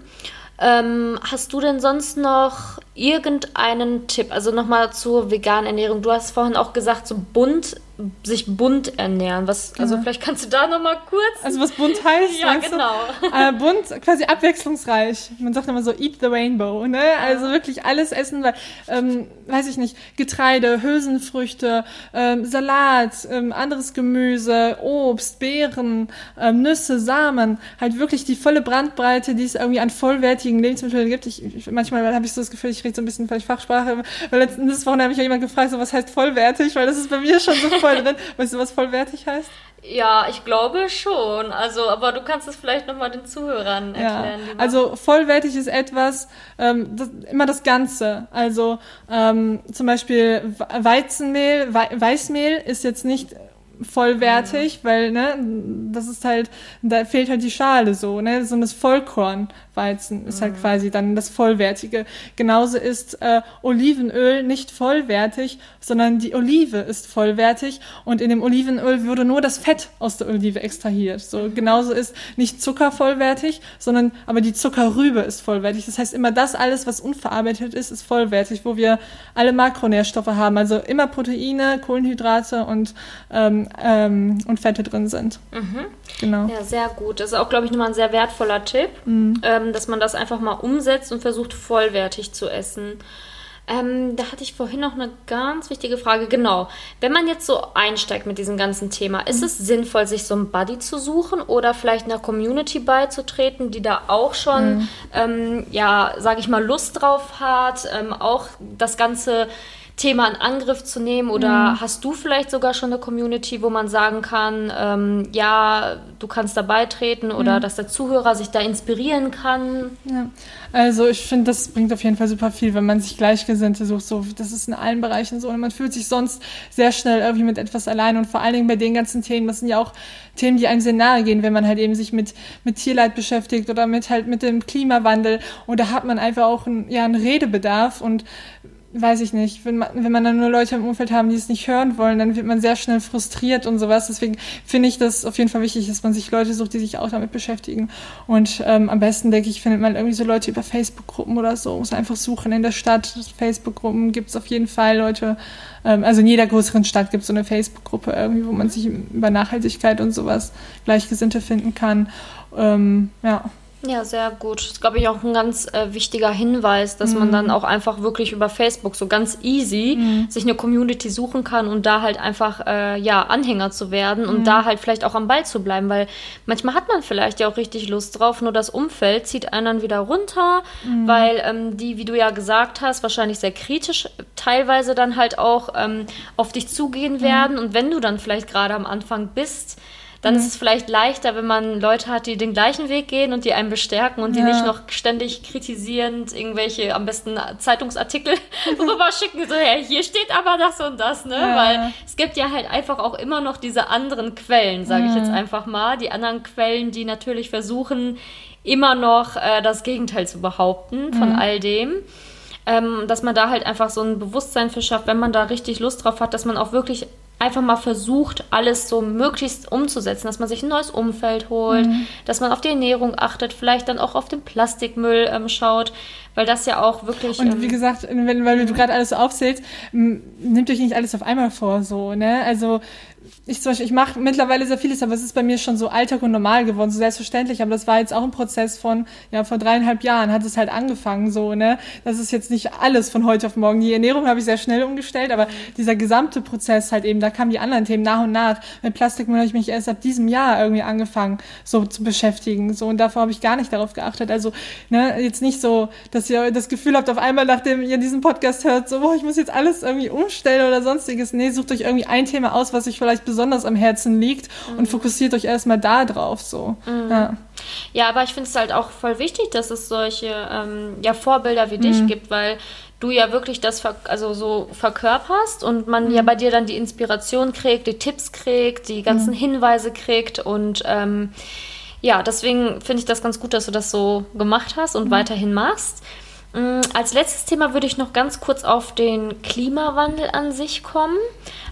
Speaker 1: Ähm, hast du denn sonst noch irgendeinen Tipp? Also nochmal zur veganen Ernährung. Du hast vorhin auch gesagt, so bunt sich bunt ernähren. Was, also vielleicht kannst du da noch mal kurz.
Speaker 2: Also was bunt heißt? <laughs>
Speaker 1: ja, genau.
Speaker 2: Äh, bunt, quasi abwechslungsreich. Man sagt immer so, eat the rainbow. Ne? Also wirklich alles essen, weil, ähm, weiß ich nicht, Getreide, Hülsenfrüchte, ähm, Salat, ähm, anderes Gemüse, Obst, Beeren, ähm, Nüsse, Samen, halt wirklich die volle Brandbreite, die es irgendwie an vollwertigen Lebensmitteln gibt. Ich, ich manchmal habe ich so das Gefühl, ich rede so ein bisschen vielleicht Fachsprache, weil letztes Woche habe ich ja jemand gefragt, so was heißt vollwertig, weil das ist bei mir schon so voll drin. Weißt du, was vollwertig heißt?
Speaker 1: Ja, ich glaube schon. Also, aber du kannst es vielleicht nochmal den Zuhörern erklären.
Speaker 2: Ja, also vollwertig ist etwas, ähm, das, immer das Ganze. Also ähm, zum Beispiel Weizenmehl, We Weißmehl ist jetzt nicht vollwertig, mhm. weil ne, das ist halt, da fehlt halt die Schale so, ne, so das Vollkornweizen ist halt mhm. quasi dann das vollwertige. Genauso ist äh, Olivenöl nicht vollwertig, sondern die Olive ist vollwertig und in dem Olivenöl würde nur das Fett aus der Olive extrahiert. So mhm. genauso ist nicht Zucker vollwertig, sondern aber die Zuckerrübe ist vollwertig. Das heißt immer das alles, was unverarbeitet ist, ist vollwertig, wo wir alle Makronährstoffe haben, also immer Proteine, Kohlenhydrate und ähm, ähm, und Fette drin sind.
Speaker 1: Mhm. Genau. Ja, sehr gut. Das ist auch, glaube ich, nochmal ein sehr wertvoller Tipp, mhm. ähm, dass man das einfach mal umsetzt und versucht, vollwertig zu essen. Ähm, da hatte ich vorhin noch eine ganz wichtige Frage. Genau, wenn man jetzt so einsteigt mit diesem ganzen Thema, ist mhm. es sinnvoll, sich so einen Buddy zu suchen oder vielleicht einer Community beizutreten, die da auch schon, mhm. ähm, ja, sage ich mal, Lust drauf hat, ähm, auch das Ganze Thema in Angriff zu nehmen? Oder mhm. hast du vielleicht sogar schon eine Community, wo man sagen kann, ähm, ja, du kannst da beitreten oder mhm. dass der Zuhörer sich da inspirieren kann?
Speaker 2: Ja. Also ich finde, das bringt auf jeden Fall super viel, wenn man sich Gleichgesinnte sucht. So, das ist in allen Bereichen so. Und man fühlt sich sonst sehr schnell irgendwie mit etwas allein. Und vor allen Dingen bei den ganzen Themen, das sind ja auch Themen, die einem sehr nahe gehen, wenn man halt eben sich mit, mit Tierleid beschäftigt oder mit halt mit dem Klimawandel. Und da hat man einfach auch ein, ja, einen Redebedarf. Und weiß ich nicht, wenn man, wenn man dann nur Leute im Umfeld haben, die es nicht hören wollen, dann wird man sehr schnell frustriert und sowas. Deswegen finde ich das auf jeden Fall wichtig, dass man sich Leute sucht, die sich auch damit beschäftigen. Und ähm, am besten, denke ich, findet man irgendwie so Leute über Facebook-Gruppen oder so. Muss einfach suchen in der Stadt. Facebook-Gruppen gibt es auf jeden Fall Leute. Ähm, also in jeder größeren Stadt gibt es so eine Facebook-Gruppe irgendwie, wo man sich über Nachhaltigkeit und sowas Gleichgesinnte finden kann. Ähm, ja.
Speaker 1: Ja, sehr gut. Das ist, glaube ich, auch ein ganz äh, wichtiger Hinweis, dass mm. man dann auch einfach wirklich über Facebook so ganz easy mm. sich eine Community suchen kann und da halt einfach, äh, ja, Anhänger zu werden und mm. da halt vielleicht auch am Ball zu bleiben, weil manchmal hat man vielleicht ja auch richtig Lust drauf, nur das Umfeld zieht einen dann wieder runter, mm. weil ähm, die, wie du ja gesagt hast, wahrscheinlich sehr kritisch teilweise dann halt auch ähm, auf dich zugehen mm. werden und wenn du dann vielleicht gerade am Anfang bist, dann mhm. ist es vielleicht leichter, wenn man Leute hat, die den gleichen Weg gehen und die einen bestärken und die ja. nicht noch ständig kritisierend irgendwelche am besten Zeitungsartikel <laughs> rüber schicken, so, hey, hier steht aber das und das, ne? Ja. Weil es gibt ja halt einfach auch immer noch diese anderen Quellen, sage ich jetzt mhm. einfach mal, die anderen Quellen, die natürlich versuchen, immer noch äh, das Gegenteil zu behaupten von mhm. all dem. Ähm, dass man da halt einfach so ein Bewusstsein für schafft, wenn man da richtig Lust drauf hat, dass man auch wirklich einfach mal versucht, alles so möglichst umzusetzen, dass man sich ein neues Umfeld holt, mhm. dass man auf die Ernährung achtet, vielleicht dann auch auf den Plastikmüll ähm, schaut, weil das ja auch wirklich.
Speaker 2: Und wie ähm, gesagt, wenn, weil du gerade alles so aufzählst, nimmt euch nicht alles auf einmal vor, so, ne? Also ich zum Beispiel, ich mache mittlerweile sehr vieles, aber es ist bei mir schon so Alltag und normal geworden, so selbstverständlich. Aber das war jetzt auch ein Prozess von, ja, vor dreieinhalb Jahren hat es halt angefangen, so, ne? Das ist jetzt nicht alles von heute auf morgen. Die Ernährung habe ich sehr schnell umgestellt, aber dieser gesamte Prozess halt eben, da kamen die anderen Themen nach und nach. Mit Plastikmüll habe ich mich erst ab diesem Jahr irgendwie angefangen, so zu beschäftigen, so. Und davor habe ich gar nicht darauf geachtet. Also, ne, jetzt nicht so, dass ihr das Gefühl habt, auf einmal, nachdem ihr diesen Podcast hört, so, boah, ich muss jetzt alles irgendwie umstellen oder sonstiges. Nee, sucht euch irgendwie ein Thema aus, was euch vielleicht besonders am Herzen liegt mhm. und fokussiert euch erstmal da drauf so.
Speaker 1: Mhm. Ja. ja. aber ich finde es halt auch voll wichtig, dass es solche ähm, ja, Vorbilder wie dich mhm. gibt, weil du ja wirklich das also so verkörperst und man mhm. ja bei dir dann die Inspiration kriegt, die Tipps kriegt, die ganzen mhm. Hinweise kriegt und ähm, ja, deswegen finde ich das ganz gut, dass du das so gemacht hast und mhm. weiterhin machst. Mm, als letztes Thema würde ich noch ganz kurz auf den Klimawandel an sich kommen.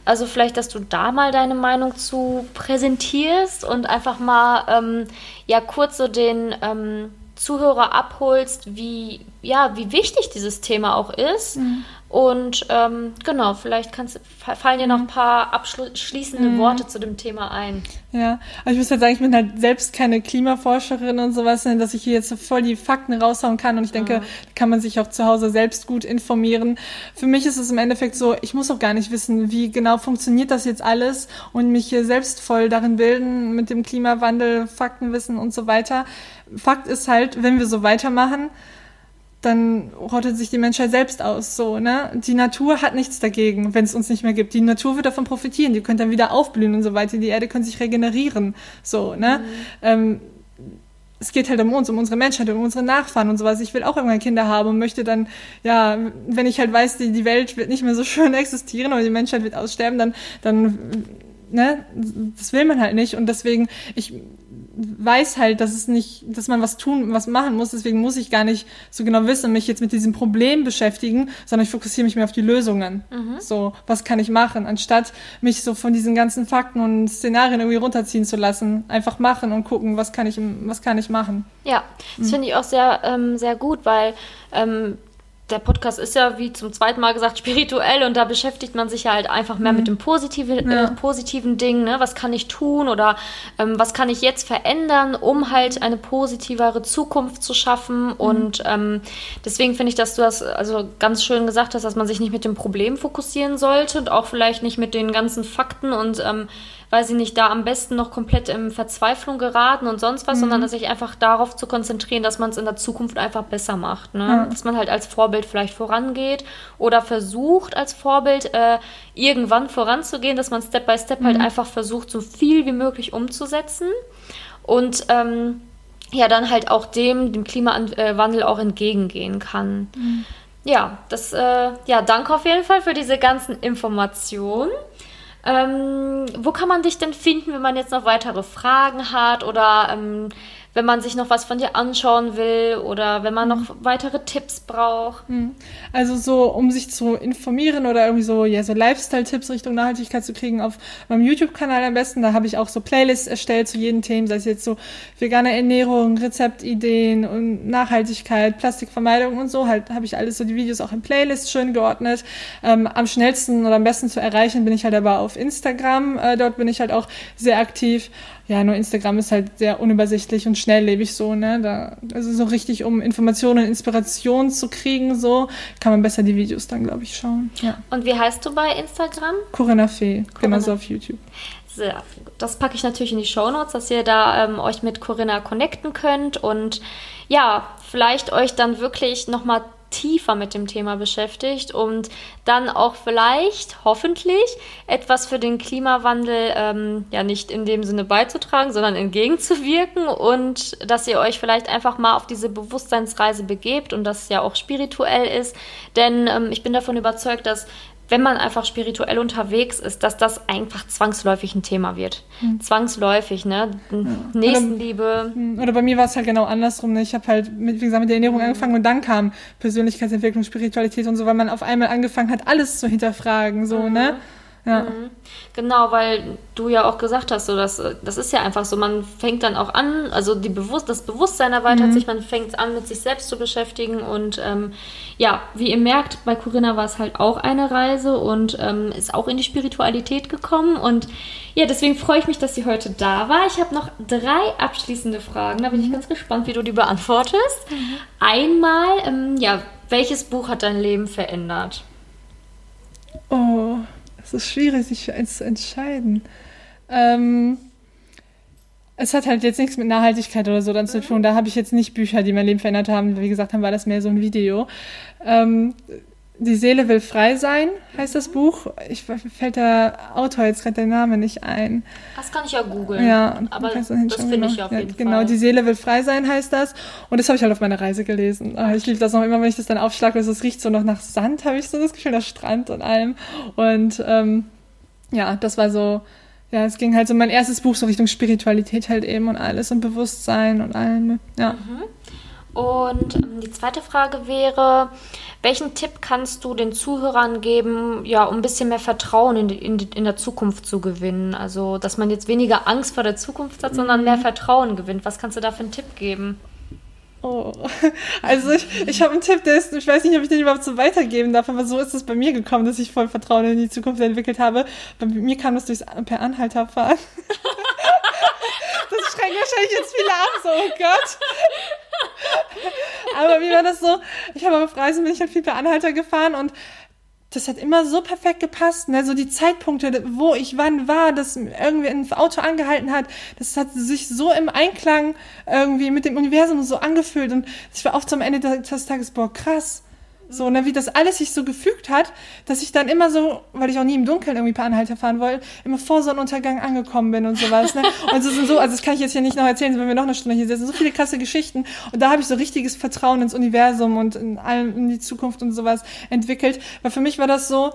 Speaker 1: Also vielleicht, dass du da mal deine Meinung zu präsentierst und einfach mal ähm, ja kurz so den ähm, Zuhörer abholst, wie ja wie wichtig dieses Thema auch ist. Mhm. Und ähm, genau, vielleicht kannst, fallen dir noch ein paar abschließende mhm. Worte zu dem Thema ein.
Speaker 2: Ja, also ich muss halt sagen, ich bin halt selbst keine Klimaforscherin und sowas, ne, dass ich hier jetzt so voll die Fakten raushauen kann. Und ich denke, mhm. da kann man sich auch zu Hause selbst gut informieren. Für mich ist es im Endeffekt so, ich muss auch gar nicht wissen, wie genau funktioniert das jetzt alles und mich hier selbst voll darin bilden mit dem Klimawandel, Faktenwissen und so weiter. Fakt ist halt, wenn wir so weitermachen, dann rottet sich die Menschheit selbst aus. So, ne? Die Natur hat nichts dagegen, wenn es uns nicht mehr gibt. Die Natur wird davon profitieren, die könnte dann wieder aufblühen und so weiter. Die Erde könnte sich regenerieren. So, ne? Mhm. Ähm, es geht halt um uns, um unsere Menschheit, um unsere Nachfahren und sowas. Ich will auch irgendwann Kinder haben und möchte dann, ja, wenn ich halt weiß, die, die Welt wird nicht mehr so <laughs> schön existieren oder die Menschheit wird aussterben, dann, dann, ne, das will man halt nicht. Und deswegen, ich weiß halt, dass es nicht, dass man was tun, was machen muss. Deswegen muss ich gar nicht so genau wissen, mich jetzt mit diesem Problem beschäftigen, sondern ich fokussiere mich mehr auf die Lösungen. Mhm. So, was kann ich machen, anstatt mich so von diesen ganzen Fakten und Szenarien irgendwie runterziehen zu lassen. Einfach machen und gucken, was kann ich, was kann ich machen.
Speaker 1: Ja, das mhm. finde ich auch sehr, ähm, sehr gut, weil ähm, der Podcast ist ja, wie zum zweiten Mal gesagt, spirituell und da beschäftigt man sich ja halt einfach mehr mhm. mit dem positiven, ja. äh, positiven Ding. Ne? Was kann ich tun oder ähm, was kann ich jetzt verändern, um halt eine positivere Zukunft zu schaffen? Mhm. Und ähm, deswegen finde ich, dass du das also ganz schön gesagt hast, dass man sich nicht mit dem Problem fokussieren sollte und auch vielleicht nicht mit den ganzen Fakten und ähm, weil sie nicht da am besten noch komplett in Verzweiflung geraten und sonst was, mhm. sondern sich einfach darauf zu konzentrieren, dass man es in der Zukunft einfach besser macht. Ne? Mhm. Dass man halt als Vorbild vielleicht vorangeht oder versucht als Vorbild äh, irgendwann voranzugehen, dass man Step by Step halt mhm. halt einfach versucht, so viel wie möglich umzusetzen und ähm, ja, dann halt auch dem, dem Klimawandel auch entgegengehen kann. Mhm. Ja, das, äh, ja, danke auf jeden Fall für diese ganzen Informationen. Ähm, wo kann man dich denn finden, wenn man jetzt noch weitere Fragen hat oder ähm, wenn man sich noch was von dir anschauen will oder wenn man noch mhm. weitere Tipps braucht. Mhm.
Speaker 2: Also so, um sich zu informieren oder irgendwie so, ja, so Lifestyle-Tipps Richtung Nachhaltigkeit zu kriegen auf meinem YouTube-Kanal am besten. Da habe ich auch so Playlists erstellt zu jedem Thema, sei es jetzt so vegane Ernährung, Rezeptideen und Nachhaltigkeit, Plastikvermeidung und so. Halt habe ich alles so die Videos auch in Playlists schön geordnet. Ähm, am schnellsten oder am besten zu erreichen bin ich halt aber auf Instagram. Äh, dort bin ich halt auch sehr aktiv ja, nur Instagram ist halt sehr unübersichtlich und schnelllebig so, ne? Da, also so richtig, um Informationen und Inspiration zu kriegen, so, kann man besser die Videos dann, glaube ich, schauen. Ja.
Speaker 1: Und wie heißt du bei Instagram?
Speaker 2: Corinna Fee, genauso auf YouTube.
Speaker 1: Sehr, das packe ich natürlich in die Show Notes, dass ihr da ähm, euch mit Corinna connecten könnt und ja, vielleicht euch dann wirklich nochmal tiefer mit dem Thema beschäftigt und dann auch vielleicht, hoffentlich, etwas für den Klimawandel ähm, ja nicht in dem Sinne beizutragen, sondern entgegenzuwirken und dass ihr euch vielleicht einfach mal auf diese Bewusstseinsreise begebt und das ja auch spirituell ist. Denn ähm, ich bin davon überzeugt, dass wenn man einfach spirituell unterwegs ist, dass das einfach zwangsläufig ein Thema wird. Mhm. Zwangsläufig, ne? Ja. Nächstenliebe.
Speaker 2: Oder, oder, bei mir war es halt genau andersrum. Ne? Ich habe halt, mit, wie gesagt, mit der Ernährung mhm. angefangen und dann kam Persönlichkeitsentwicklung, Spiritualität und so, weil man auf einmal angefangen hat, alles zu hinterfragen, so, mhm. ne?
Speaker 1: Ja. Mhm. Genau, weil du ja auch gesagt hast, so dass, das ist ja einfach so, man fängt dann auch an, also die Bewusst das Bewusstsein erweitert mhm. sich, man fängt an, mit sich selbst zu beschäftigen und ähm, ja, wie ihr merkt, bei Corinna war es halt auch eine Reise und ähm, ist auch in die Spiritualität gekommen und ja, deswegen freue ich mich, dass sie heute da war. Ich habe noch drei abschließende Fragen, da bin mhm. ich ganz gespannt, wie du die beantwortest. Mhm. Einmal, ähm, ja, welches Buch hat dein Leben verändert?
Speaker 2: Oh, es ist schwierig, sich für eins zu entscheiden. Ähm, es hat halt jetzt nichts mit Nachhaltigkeit oder so dann zu tun. Da habe ich jetzt nicht Bücher, die mein Leben verändert haben. Wie gesagt, dann war das mehr so ein Video. Ähm, die Seele will frei sein, heißt das Buch. Ich fällt der Autor jetzt gerade der Name nicht ein.
Speaker 1: Das kann ich ja googeln.
Speaker 2: Ja, aber das finde ich auf jeden ja, Genau, Fall. die Seele will frei sein, heißt das. Und das habe ich halt auf meiner Reise gelesen. Ah, ich liebe das noch immer, wenn ich das dann aufschlage. Es riecht so noch nach Sand, habe ich so das Gefühl, nach Strand und allem. Und ähm, ja, das war so, ja, es ging halt so mein erstes Buch so Richtung Spiritualität halt eben und alles und Bewusstsein und allem. Ja. Mhm.
Speaker 1: Und ähm, die zweite Frage wäre, welchen Tipp kannst du den Zuhörern geben, ja, um ein bisschen mehr Vertrauen in, in, in der Zukunft zu gewinnen? Also, dass man jetzt weniger Angst vor der Zukunft hat, sondern mehr mhm. Vertrauen gewinnt. Was kannst du da für einen Tipp geben?
Speaker 2: Oh, <laughs> also ich, ich habe einen Tipp, der ist, ich weiß nicht, ob ich den überhaupt so weitergeben darf, aber so ist es bei mir gekommen, dass ich voll Vertrauen in die Zukunft entwickelt habe. Bei mir kam das durchs per Anhalterfahren. <laughs> das schränkt wahrscheinlich jetzt viele ab, so, oh Gott. <laughs> Aber wie war das so? Ich habe auf Reisen bin ich halt viel per Anhalter gefahren und das hat immer so perfekt gepasst, ne? So die Zeitpunkte, wo ich wann war, dass irgendwie ein Auto angehalten hat, das hat sich so im Einklang irgendwie mit dem Universum so angefühlt und ich war oft am Ende des Tages, boah, krass so, ne, wie das alles sich so gefügt hat, dass ich dann immer so, weil ich auch nie im Dunkeln irgendwie per Anhalter fahren wollte, immer vor Sonnenuntergang angekommen bin und sowas, ne. <laughs> Und so sind so, also das kann ich jetzt hier nicht noch erzählen, wenn wir noch eine Stunde hier sitzen, so viele krasse Geschichten. Und da habe ich so richtiges Vertrauen ins Universum und in allem, in die Zukunft und sowas entwickelt. Weil für mich war das so,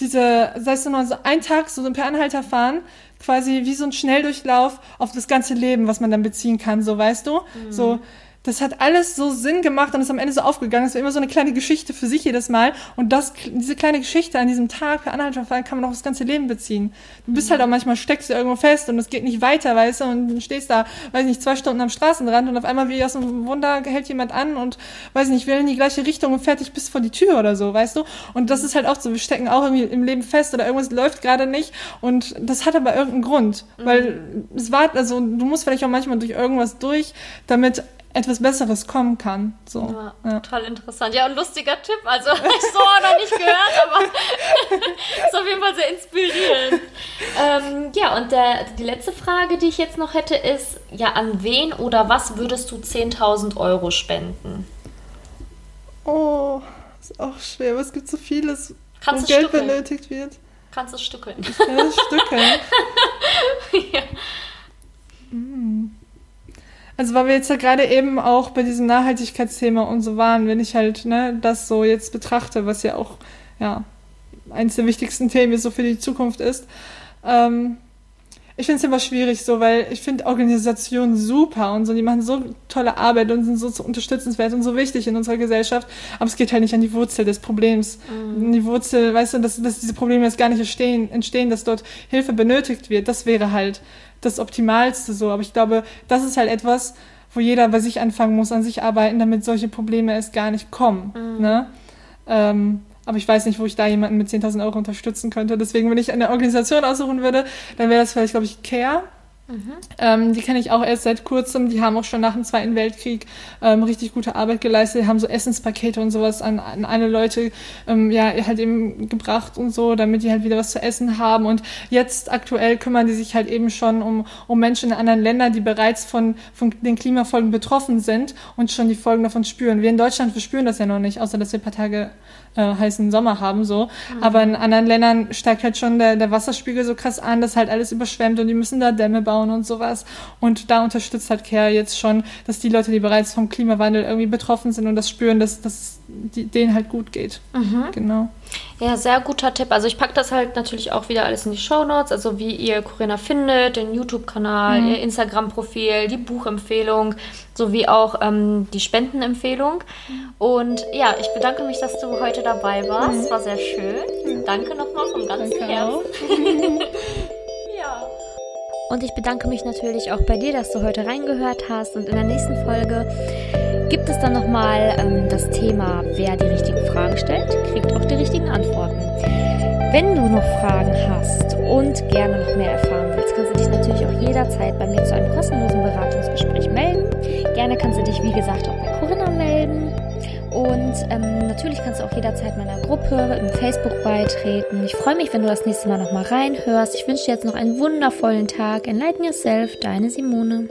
Speaker 2: diese, sei es nur so ein Tag, so ein per Anhalter fahren, quasi wie so ein Schnelldurchlauf auf das ganze Leben, was man dann beziehen kann, so weißt du? Mhm. So, das hat alles so Sinn gemacht und ist am Ende so aufgegangen. Es war immer so eine kleine Geschichte für sich jedes Mal. Und das, diese kleine Geschichte an diesem Tag für Anhaltungsfall kann man auch das ganze Leben beziehen. Du bist mhm. halt auch manchmal steckst du irgendwo fest und es geht nicht weiter, weißt du, und du stehst da, weiß nicht, zwei Stunden am Straßenrand und auf einmal wie aus einem Wunder hält jemand an und, weiß nicht, will in die gleiche Richtung und fertig bis vor die Tür oder so, weißt du? Und das ist halt auch so, wir stecken auch irgendwie im Leben fest oder irgendwas läuft gerade nicht und das hat aber irgendeinen Grund, weil mhm. es war, also du musst vielleicht auch manchmal durch irgendwas durch, damit etwas Besseres kommen kann. So.
Speaker 1: Ja, ja. Total interessant. Ja, und lustiger Tipp. Also, <laughs> ich so noch nicht gehört, aber <laughs> ist auf jeden Fall sehr inspirierend. Ähm, ja, und der, die letzte Frage, die ich jetzt noch hätte, ist: Ja, an wen oder was würdest du 10.000 Euro spenden?
Speaker 2: Oh, ist auch schwer, aber es gibt so vieles, Kannst wo Geld stückeln. benötigt wird.
Speaker 1: Kannst du stückeln.
Speaker 2: Es stückeln. <laughs> ja. Also weil wir jetzt ja gerade eben auch bei diesem Nachhaltigkeitsthema und so waren, wenn ich halt ne, das so jetzt betrachte, was ja auch ja eines der wichtigsten Themen so für die Zukunft ist. Ähm, ich finde es immer schwierig so, weil ich finde Organisationen super und so, die machen so tolle Arbeit und sind so, so unterstützenswert und so wichtig in unserer Gesellschaft, aber es geht halt nicht an die Wurzel des Problems. Mhm. Die Wurzel, weißt du, dass, dass diese Probleme jetzt gar nicht entstehen, entstehen, dass dort Hilfe benötigt wird, das wäre halt das Optimalste so. Aber ich glaube, das ist halt etwas, wo jeder bei sich anfangen muss, an sich arbeiten, damit solche Probleme erst gar nicht kommen. Mhm. Ne? Ähm, aber ich weiß nicht, wo ich da jemanden mit 10.000 Euro unterstützen könnte. Deswegen, wenn ich eine Organisation aussuchen würde, dann wäre das vielleicht, glaube ich, Care. Mhm. Ähm, die kenne ich auch erst seit kurzem. Die haben auch schon nach dem Zweiten Weltkrieg ähm, richtig gute Arbeit geleistet. Die haben so Essenspakete und sowas an, an alle Leute ähm, ja halt eben gebracht und so, damit die halt wieder was zu essen haben. Und jetzt aktuell kümmern die sich halt eben schon um, um Menschen in anderen Ländern, die bereits von, von den Klimafolgen betroffen sind und schon die Folgen davon spüren. Wir in Deutschland, wir spüren das ja noch nicht, außer dass wir ein paar Tage äh, heißen Sommer haben so. Mhm. Aber in anderen Ländern steigt halt schon der, der Wasserspiegel so krass an, dass halt alles überschwemmt und die müssen da Dämme bauen und sowas. Und da unterstützt halt Care jetzt schon, dass die Leute, die bereits vom Klimawandel irgendwie betroffen sind und das spüren, dass, dass die, denen halt gut geht. Mhm. Genau.
Speaker 1: Ja, sehr guter Tipp. Also ich packe das halt natürlich auch wieder alles in die Show Notes, also wie ihr Corinna findet, den YouTube-Kanal, mhm. ihr Instagram-Profil, die Buchempfehlung, sowie auch ähm, die Spendenempfehlung. Und ja, ich bedanke mich, dass du heute dabei warst. Mhm. War sehr schön. Danke nochmal vom ganzen Herzen. <laughs> Und ich bedanke mich natürlich auch bei dir, dass du heute reingehört hast. Und in der nächsten Folge gibt es dann nochmal ähm, das Thema, wer die richtigen Fragen stellt, kriegt auch die richtigen Antworten. Wenn du noch Fragen hast und gerne noch mehr erfahren willst, kannst du dich natürlich auch jederzeit bei mir zu einem kostenlosen Beratungsgespräch melden. Gerne kannst du dich, wie gesagt, auch bei Corinna melden. Und ähm, natürlich kannst du auch jederzeit meiner Gruppe im Facebook beitreten. Ich freue mich, wenn du das nächste Mal nochmal reinhörst. Ich wünsche dir jetzt noch einen wundervollen Tag. Enlighten Yourself, deine Simone.